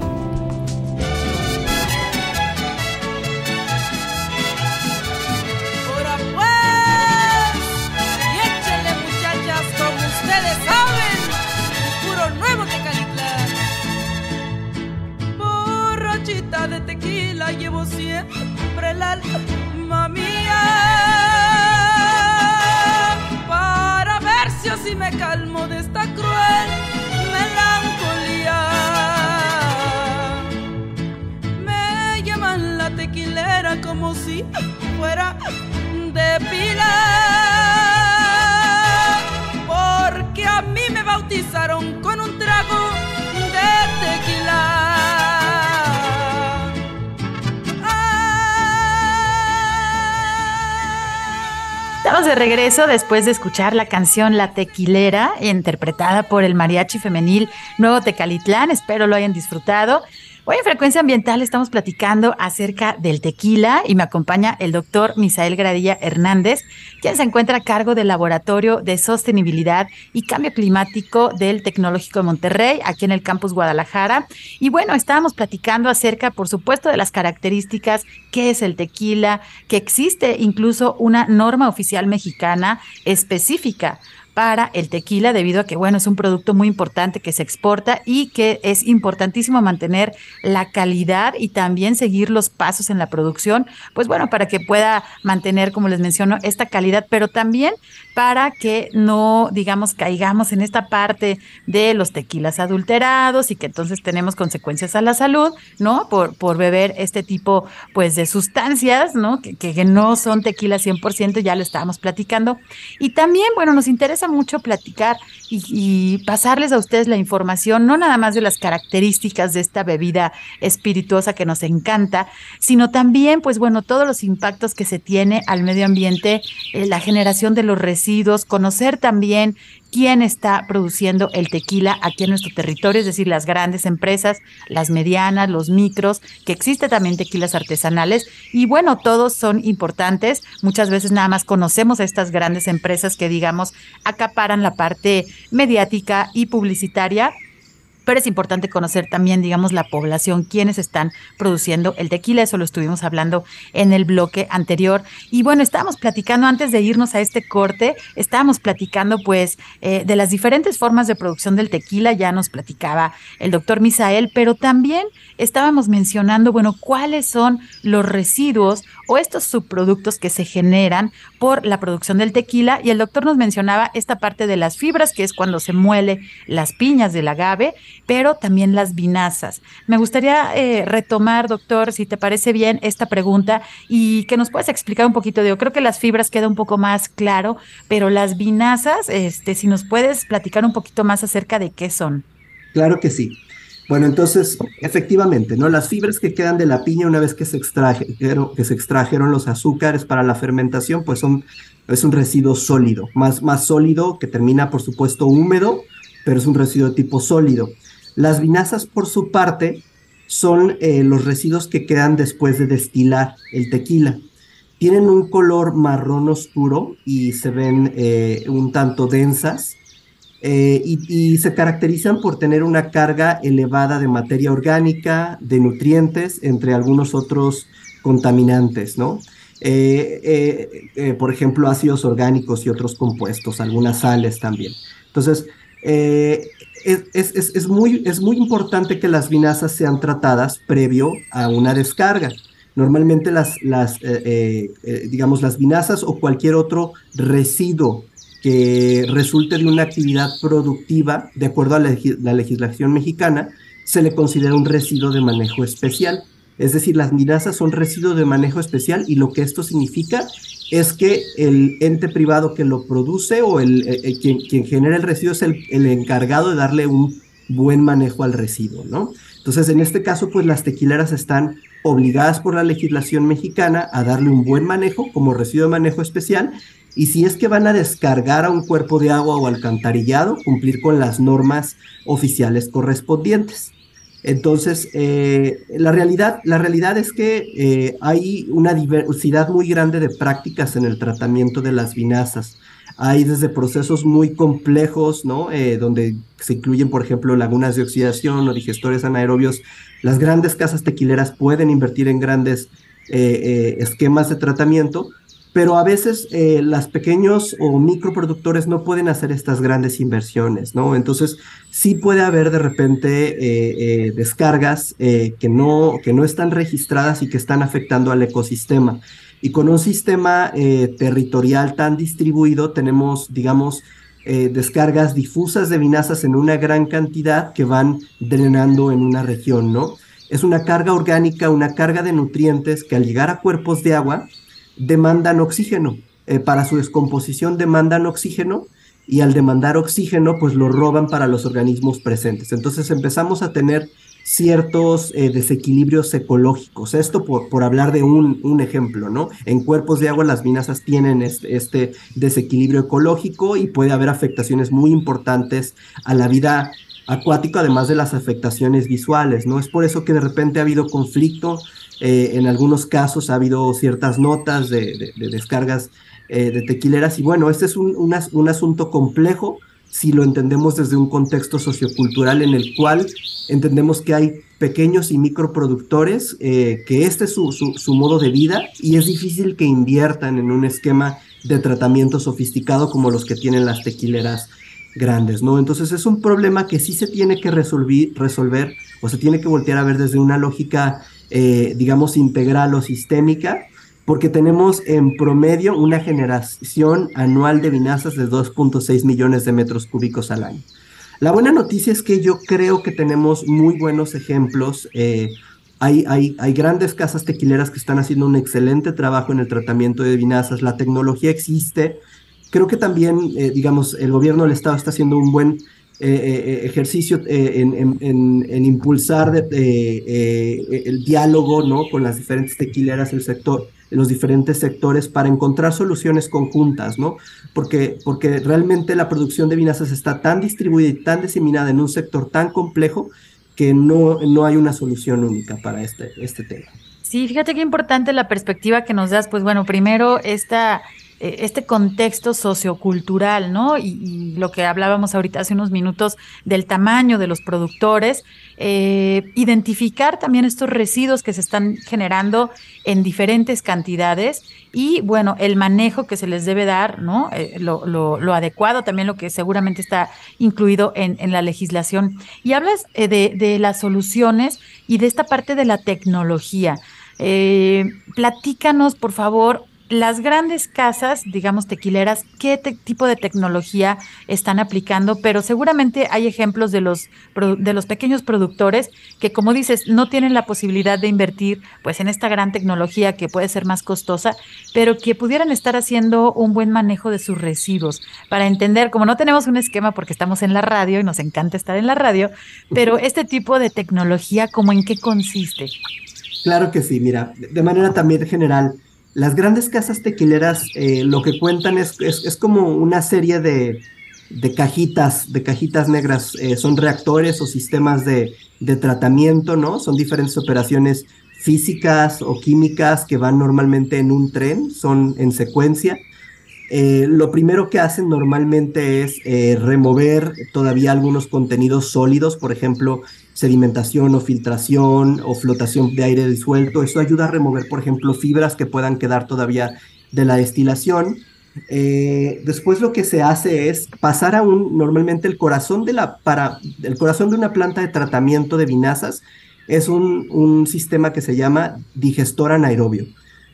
Regreso después de escuchar la canción La Tequilera, interpretada por el mariachi femenil Nuevo Tecalitlán. Espero lo hayan disfrutado. Hoy en Frecuencia Ambiental estamos platicando acerca del tequila y me acompaña el doctor Misael Gradilla Hernández, quien se encuentra a cargo del Laboratorio de Sostenibilidad y Cambio Climático del Tecnológico de Monterrey, aquí en el campus Guadalajara. Y bueno, estábamos platicando acerca, por supuesto, de las características, qué es el tequila, que existe incluso una norma oficial mexicana específica para el tequila debido a que, bueno, es un producto muy importante que se exporta y que es importantísimo mantener la calidad y también seguir los pasos en la producción, pues bueno, para que pueda mantener, como les menciono, esta calidad, pero también para que no, digamos, caigamos en esta parte de los tequilas adulterados y que entonces tenemos consecuencias a la salud, ¿no? Por, por beber este tipo, pues, de sustancias, ¿no? Que, que, no son tequilas 100%, ya lo estábamos platicando. Y también, bueno, nos interesa mucho platicar y, pasarles a ustedes la información, no nada más de las características de esta bebida espirituosa que nos encanta, sino también, pues, bueno, todos los impactos que se tiene al medio ambiente, eh, la generación de los residuos, conocer también quién está produciendo el tequila aquí en nuestro territorio, es decir, las grandes empresas, las medianas, los micros, que existe también tequilas artesanales y bueno, todos son importantes. Muchas veces nada más conocemos a estas grandes empresas que digamos acaparan la parte mediática y publicitaria pero es importante conocer también, digamos, la población, quienes están produciendo el tequila, eso lo estuvimos hablando en el bloque anterior. Y bueno, estábamos platicando antes de irnos a este corte, estábamos platicando pues eh, de las diferentes formas de producción del tequila, ya nos platicaba el doctor Misael, pero también estábamos mencionando, bueno, cuáles son los residuos o estos subproductos que se generan por la producción del tequila. Y el doctor nos mencionaba esta parte de las fibras, que es cuando se muele las piñas del agave, pero también las vinazas. Me gustaría eh, retomar, doctor, si te parece bien, esta pregunta y que nos puedas explicar un poquito. Yo creo que las fibras queda un poco más claro, pero las vinazas, este, si nos puedes platicar un poquito más acerca de qué son. Claro que sí. Bueno, entonces, efectivamente, ¿no? Las fibras que quedan de la piña una vez que se extrajeron, que se extrajeron los azúcares para la fermentación, pues son, es un residuo sólido, más, más sólido que termina, por supuesto, húmedo, pero es un residuo tipo sólido. Las vinazas, por su parte, son eh, los residuos que quedan después de destilar el tequila. Tienen un color marrón oscuro y se ven eh, un tanto densas eh, y, se caracterizan por tener una carga elevada de materia orgánica, de nutrientes, entre algunos otros contaminantes, ¿no? Por ejemplo, ácidos orgánicos y otros compuestos, algunas sales también. Entonces, es, es, muy, es muy importante que las vinazas sean tratadas previo a una descarga. Normalmente las, las digamos, las vinazas o cualquier otro residuo que resulte de una actividad productiva, de acuerdo a la, legislación mexicana, se le considera un residuo de manejo especial. Es decir, las vinazas son residuos de manejo especial y lo que esto significa es que el ente privado que lo produce o el, eh, eh, quien, quien, genera el residuo es el, el, encargado de darle un buen manejo al residuo, ¿no? Entonces, en este caso, pues las tequileras están obligadas por la legislación mexicana a darle un buen manejo como residuo de manejo especial y si es que van a descargar a un cuerpo de agua o alcantarillado, cumplir con las normas oficiales correspondientes. Entonces, eh, la, realidad, la realidad es que eh, hay una diversidad muy grande de prácticas en el tratamiento de las vinazas. Hay desde procesos muy complejos, ¿no? Eh, donde se incluyen, por ejemplo, lagunas de oxidación o digestores anaerobios. Las grandes casas tequileras pueden invertir en grandes esquemas de tratamiento, pero a veces eh, las pequeños o microproductores no pueden hacer estas grandes inversiones, ¿no? Entonces sí puede haber de repente eh, eh, descargas que, no, que no están registradas y que están afectando al ecosistema. Y con un sistema territorial tan distribuido tenemos, digamos, descargas difusas de vinazas en una gran cantidad que van drenando en una región, ¿no? Es una carga orgánica, una carga de nutrientes que al llegar a cuerpos de agua, demandan oxígeno. Eh, para su descomposición demandan oxígeno y al demandar oxígeno pues lo roban para los organismos presentes. Entonces empezamos a tener ciertos eh, desequilibrios ecológicos. Esto por, por hablar de un, un, ejemplo, ¿no? En cuerpos de agua las vinazas tienen este, este, desequilibrio ecológico y puede haber afectaciones muy importantes a la vida acuática, además de las afectaciones visuales, ¿no? Es por eso que de repente ha habido conflicto eh, en algunos casos ha habido ciertas notas de, descargas eh, de tequileras y bueno, este es un, un, asunto complejo si lo entendemos desde un contexto sociocultural en el cual entendemos que hay pequeños y microproductores, eh, que este es su, su, su, modo de vida y es difícil que inviertan en un esquema de tratamiento sofisticado como los que tienen las tequileras grandes, ¿no? Entonces es un problema que sí se tiene que resolver o se tiene que voltear a ver desde una lógica, eh, digamos, integral o sistémica, porque tenemos en promedio una generación anual de vinazas de 2.6 millones de metros cúbicos al año. La buena noticia es que yo creo que tenemos muy buenos ejemplos. Eh, hay, hay, hay, grandes casas tequileras que están haciendo un excelente trabajo en el tratamiento de vinazas. La tecnología existe. Creo que también, eh, digamos, el gobierno del Estado está haciendo un buen eh, ejercicio en, en, impulsar el diálogo ¿no? con las diferentes tequileras del sector los diferentes sectores para encontrar soluciones conjuntas, ¿no? Porque, porque realmente la producción de vinazas está tan distribuida y tan diseminada en un sector tan complejo que no, no hay una solución única para este, este tema. Sí, fíjate qué importante la perspectiva que nos das. Pues bueno, primero esta eh, este contexto sociocultural, ¿no? Y, lo que hablábamos ahorita hace unos minutos del tamaño de los productores, eh, identificar también estos residuos que se están generando en diferentes cantidades y, bueno, el manejo que se les debe dar, ¿no? Eh, lo, adecuado, también lo que seguramente está incluido en, la legislación. Y hablas de, de las soluciones y de esta parte de la tecnología. platícanos, por favor, las grandes casas, digamos tequileras, ¿qué tipo de tecnología están aplicando? Pero seguramente hay ejemplos de los, de los pequeños productores que, como dices, no tienen la posibilidad de invertir pues, en esta gran tecnología que puede ser más costosa, pero que pudieran estar haciendo un buen manejo de sus residuos para entender, como no tenemos un esquema porque estamos en la radio y nos encanta estar en la radio, pero este tipo de tecnología, ¿cómo en qué consiste? Claro que sí, mira, de manera también general las grandes casas tequileras eh, lo que cuentan es, es, como una serie de, de, cajitas, de cajitas negras, eh, son reactores o sistemas de, de, tratamiento, ¿no? Son diferentes operaciones físicas o químicas que van normalmente en un tren, son en secuencia. Eh, lo primero que hacen normalmente es remover todavía algunos contenidos sólidos, por ejemplo, sedimentación o filtración o flotación de aire disuelto. Eso ayuda a remover, por ejemplo, fibras que puedan quedar todavía de la destilación. Eh, después lo que se hace es pasar a un, normalmente el corazón de la, para, el corazón de una planta de tratamiento de vinazas es un, un sistema que se llama digestor anaerobio.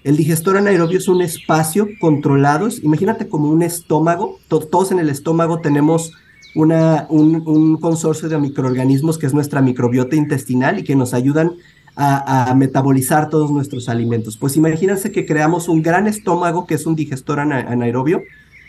El digestor anaerobio es un espacio controlado, imagínate como un estómago, todos en el estómago tenemos una, un, consorcio de microorganismos que es nuestra microbiota intestinal y que nos ayudan a, metabolizar todos nuestros alimentos. Pues imagínense que creamos un gran estómago que es un digestor anaerobio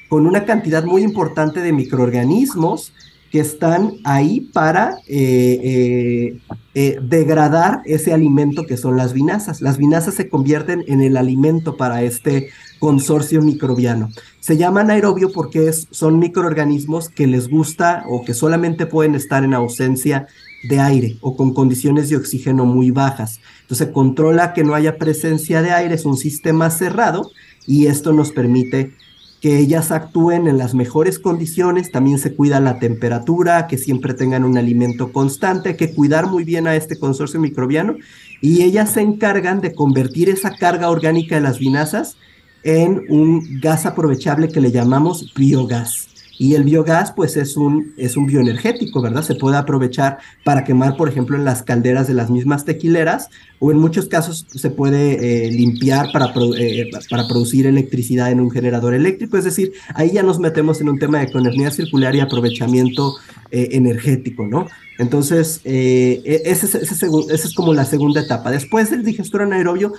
con una cantidad muy importante de microorganismos que están ahí para eh, eh, eh, degradar ese alimento que son las vinazas. Las vinazas se convierten en el alimento para este consorcio microbiano. Se llaman aerobio porque son microorganismos que les gusta o que solamente pueden estar en ausencia de aire o con condiciones de oxígeno muy bajas. Entonces controla que no haya presencia de aire, es un sistema cerrado y esto nos permite que ellas actúen en las mejores condiciones, también se cuida la temperatura, que siempre tengan un alimento constante, hay que cuidar muy bien a este consorcio microbiano y ellas se encargan de convertir esa carga orgánica de las vinazas en un gas aprovechable que le llamamos biogás. Y el biogás, pues es un, es un bioenergético, ¿verdad? Se puede aprovechar para quemar, por ejemplo, en las calderas de las mismas tequileras, o en muchos casos se puede eh, limpiar para, eh, para producir electricidad en un generador eléctrico. Es decir, ahí ya nos metemos en un tema de economía circular y aprovechamiento eh, energético, ¿no? Entonces, e, esa es, es como la segunda etapa. Después del digestor anaerobio,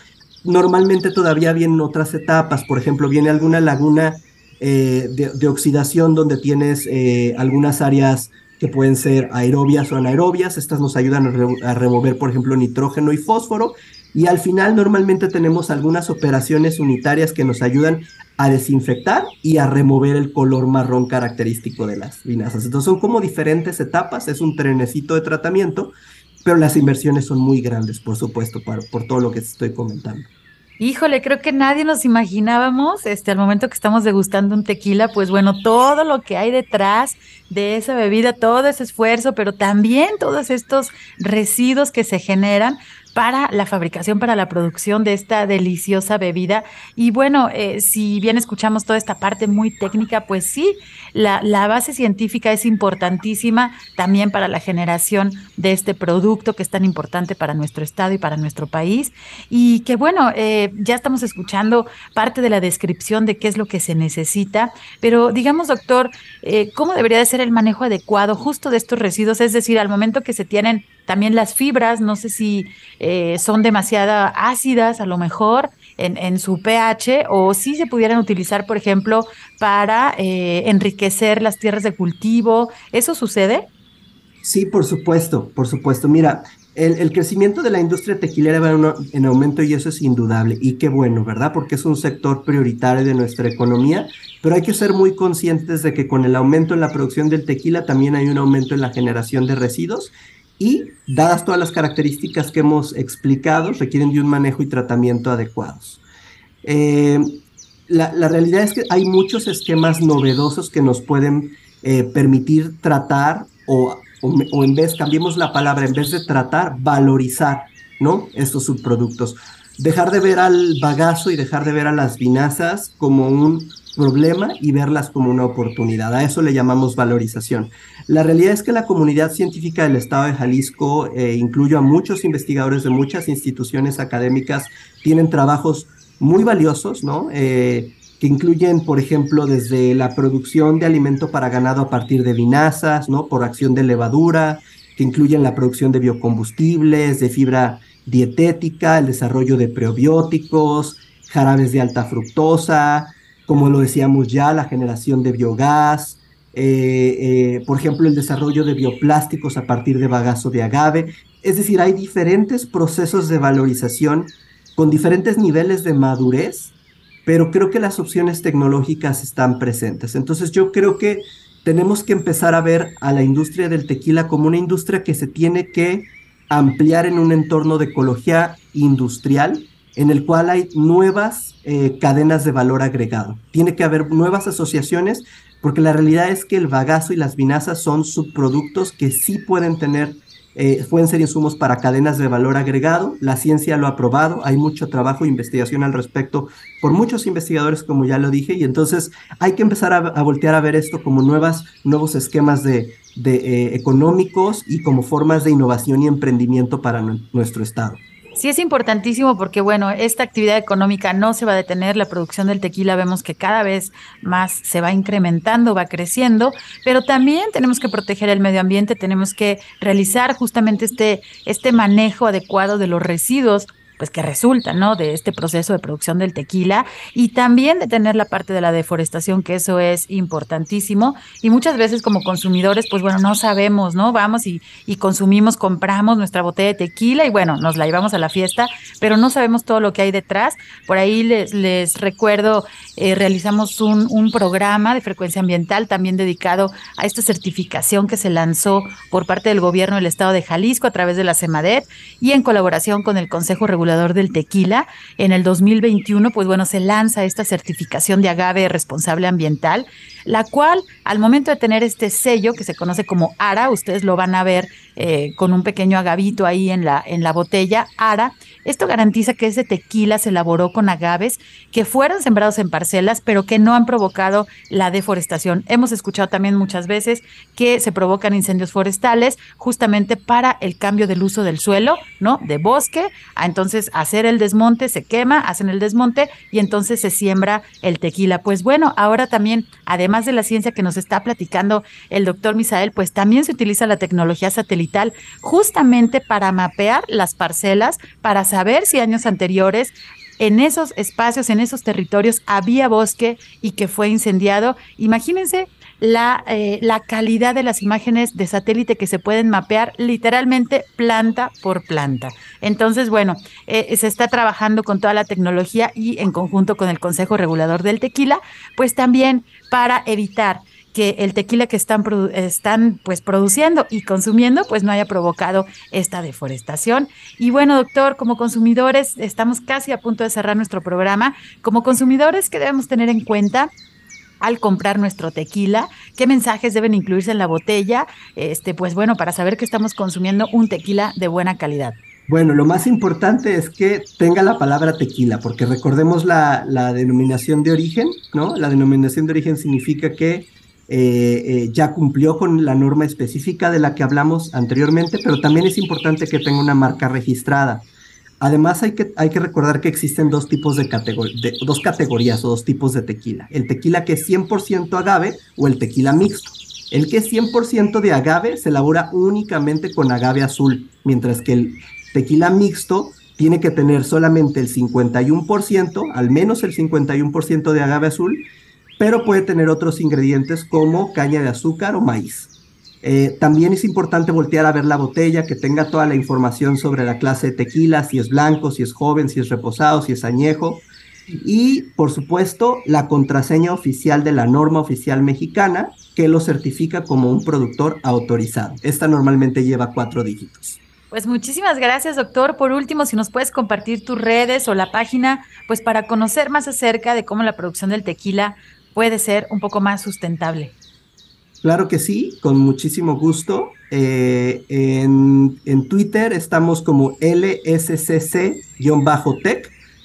normalmente todavía vienen otras etapas. Por ejemplo, viene alguna laguna eh, de, oxidación donde tienes eh, algunas áreas que pueden ser aerobias o anaerobias. Estas nos ayudan a, remover, por ejemplo, nitrógeno y fósforo. Y al final normalmente tenemos algunas operaciones unitarias que nos ayudan a desinfectar y a remover el color marrón característico de las vinazas. Entonces son como diferentes etapas, es un trenecito de tratamiento, pero las inversiones son muy grandes, por supuesto, por todo lo que estoy comentando. Híjole, creo que nadie nos imaginábamos, este, al momento que estamos degustando un tequila, pues bueno, todo lo que hay detrás de esa bebida, todo ese esfuerzo, pero también todos estos residuos que se generan para la fabricación, para la producción de esta deliciosa bebida. Y bueno, eh, si bien escuchamos toda esta parte muy técnica, pues sí, la, la base científica es importantísima también para la generación de este producto que es tan importante para nuestro estado y para nuestro país. Y que bueno, eh, ya estamos escuchando parte de la descripción de qué es lo que se necesita, pero digamos, doctor, eh, ¿cómo debería de ser el manejo adecuado justo de estos residuos? Es decir, al momento que se tienen también las fibras, no sé si eh, son demasiado ácidas a lo mejor en, en, su pH o si se pudieran utilizar, por ejemplo, para enriquecer las tierras de cultivo. ¿Eso sucede? Sí, por supuesto, por supuesto. Mira, el, crecimiento de la industria tequilera va en aumento y eso es indudable. Y qué bueno, ¿verdad? Porque es un sector prioritario de nuestra economía, pero hay que ser muy conscientes de que con el aumento en la producción del tequila también hay un aumento en la generación de residuos y, dadas todas las características que hemos explicado, requieren de un manejo y tratamiento adecuados. Eh, la, realidad es que hay muchos esquemas novedosos que nos pueden eh, permitir tratar o o, en vez, cambiemos la palabra, en vez de tratar, valorizar, ¿no? Estos subproductos. Dejar de ver al bagazo y dejar de ver a las vinazas como un problema y verlas como una oportunidad. A eso le llamamos valorización. La realidad es que la comunidad científica del estado de Jalisco, eh, incluyo a muchos investigadores de muchas instituciones académicas, tienen trabajos muy valiosos, ¿no? Eh, que incluyen, por ejemplo, desde la producción de alimento para ganado a partir de vinazas, ¿no? Por acción de levadura, que incluyen la producción de biocombustibles, de fibra dietética, el desarrollo de prebióticos, jarabes de alta fructosa, como lo decíamos ya, la generación de biogás, eh, eh, por ejemplo, el desarrollo de bioplásticos a partir de bagazo de agave. Es decir, hay diferentes procesos de valorización con diferentes niveles de madurez pero creo que las opciones tecnológicas están presentes. Entonces yo creo que tenemos que empezar a ver a la industria del tequila como una industria que se tiene que ampliar en un entorno de ecología industrial en el cual hay nuevas eh, cadenas de valor agregado. Tiene que haber nuevas asociaciones porque la realidad es que el bagazo y las vinazas son subproductos que sí pueden tener eh, pueden ser insumos para cadenas de valor agregado. La ciencia lo ha probado, hay mucho trabajo e investigación al respecto por muchos investigadores, como ya lo dije, y entonces hay que empezar a, voltear a ver esto como nuevas, nuevos esquemas de, eh, económicos y como formas de innovación y emprendimiento para nuestro Estado. Sí, es importantísimo porque, bueno, esta actividad económica no se va a detener, la producción del tequila vemos que cada vez más se va incrementando, va creciendo, pero también tenemos que proteger el medio ambiente, tenemos que realizar justamente este, este manejo adecuado de los residuos pues que resulta, ¿no? De este proceso de producción del tequila y también de tener la parte de la deforestación, que eso es importantísimo. Y muchas veces como consumidores, pues bueno, no sabemos, ¿no? Vamos y, consumimos, compramos nuestra botella de tequila y bueno, nos la llevamos a la fiesta, pero no sabemos todo lo que hay detrás. Por ahí les, recuerdo, eh, realizamos un, programa de frecuencia ambiental también dedicado a esta certificación que se lanzó por parte del gobierno del estado de Jalisco a través de la CEMADET y en colaboración con el Consejo Del tequila. En el 2021, pues bueno, se lanza esta certificación de agave responsable ambiental, la cual al momento de tener este sello que se conoce como ARA, ustedes lo van a ver eh, con un pequeño agavito ahí en la, en la botella, ARA, esto garantiza que ese tequila se elaboró con agaves que fueron sembrados en parcelas, pero que no han provocado la deforestación. Hemos escuchado también muchas veces que se provocan incendios forestales justamente para el cambio del uso del suelo, ¿no? De bosque, a entonces hacer el desmonte, se quema, hacen el desmonte y entonces se siembra el tequila. Pues bueno, ahora también, además de la ciencia que nos está platicando el doctor Misael, pues también se utiliza la tecnología satelital justamente para mapear las parcelas, para saber si años anteriores en esos espacios, en esos territorios había bosque y que fue incendiado. Imagínense la, eh, la calidad de las imágenes de satélite que se pueden mapear literalmente planta por planta. Entonces, bueno, eh, se está trabajando con toda la tecnología y en conjunto con el Consejo Regulador del Tequila, pues también para evitar que el tequila que están, están pues produciendo y consumiendo pues no haya provocado esta deforestación. Y bueno, doctor, como consumidores, estamos casi a punto de cerrar nuestro programa. Como consumidores, ¿qué debemos tener en cuenta? al comprar nuestro tequila, qué mensajes deben incluirse en la botella, este, pues bueno, para saber que estamos consumiendo un tequila de buena calidad. Bueno, lo más importante es que tenga la palabra tequila, porque recordemos la, denominación de origen, ¿no? La denominación de origen significa que eh, eh, ya cumplió con la norma específica de la que hablamos anteriormente, pero también es importante que tenga una marca registrada. Además, hay que, hay que recordar que existen dos tipos de, dos categorías o dos tipos de tequila. El tequila que es 100% agave o el tequila mixto. El que es 100% de agave se elabora únicamente con agave azul, mientras que el tequila mixto tiene que tener solamente el 51%, al menos el 51% de agave azul, pero puede tener otros ingredientes como caña de azúcar o maíz. Eh, también es importante voltear a ver la botella, que tenga toda la información sobre la clase de tequila, si es blanco, si es joven, si es reposado, si es añejo. Y, por supuesto, la contraseña oficial de la norma oficial mexicana, que lo certifica como un productor autorizado. Esta normalmente lleva cuatro dígitos. Pues muchísimas gracias, doctor. Por último, si nos puedes compartir tus redes o la página, pues para conocer más acerca de cómo la producción del tequila puede ser un poco más sustentable. Claro que sí, con muchísimo gusto. Eh, en, en, Twitter estamos como LSCC-Tech,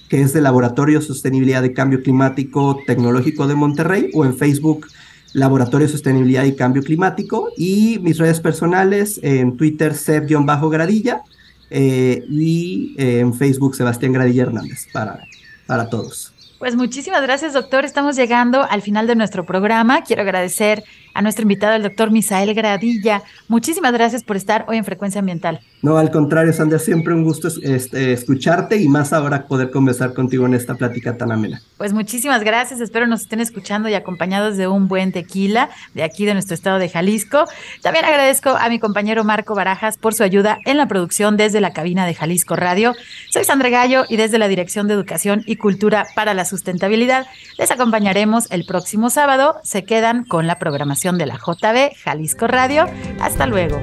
que es del Laboratorio de Sostenibilidad de Cambio Climático Tecnológico de Monterrey, o en Facebook Laboratorio de Sostenibilidad y Cambio Climático, y mis redes personales en Twitter, Seb-Gradilla, eh, y eh, en Facebook, Sebastián Gradilla Hernández, para, para todos. Pues muchísimas gracias, doctor. Estamos llegando al final de nuestro programa. Quiero agradecer a nuestro invitado, el doctor Misael Gradilla. Muchísimas gracias por estar hoy en Frecuencia Ambiental. No, al contrario, Sandra, siempre un gusto este, escucharte y más ahora poder conversar contigo en esta plática tan amena. Pues muchísimas gracias, espero nos estén escuchando y acompañados de un buen tequila de aquí de nuestro estado de Jalisco. También agradezco a mi compañero Marco Barajas por su ayuda en la producción desde la cabina de Jalisco Radio. Soy Sandra Gallo y desde la Dirección de Educación y Cultura para la Sustentabilidad les acompañaremos el próximo sábado. Se quedan con la programación de la JB Jalisco Radio. Hasta luego.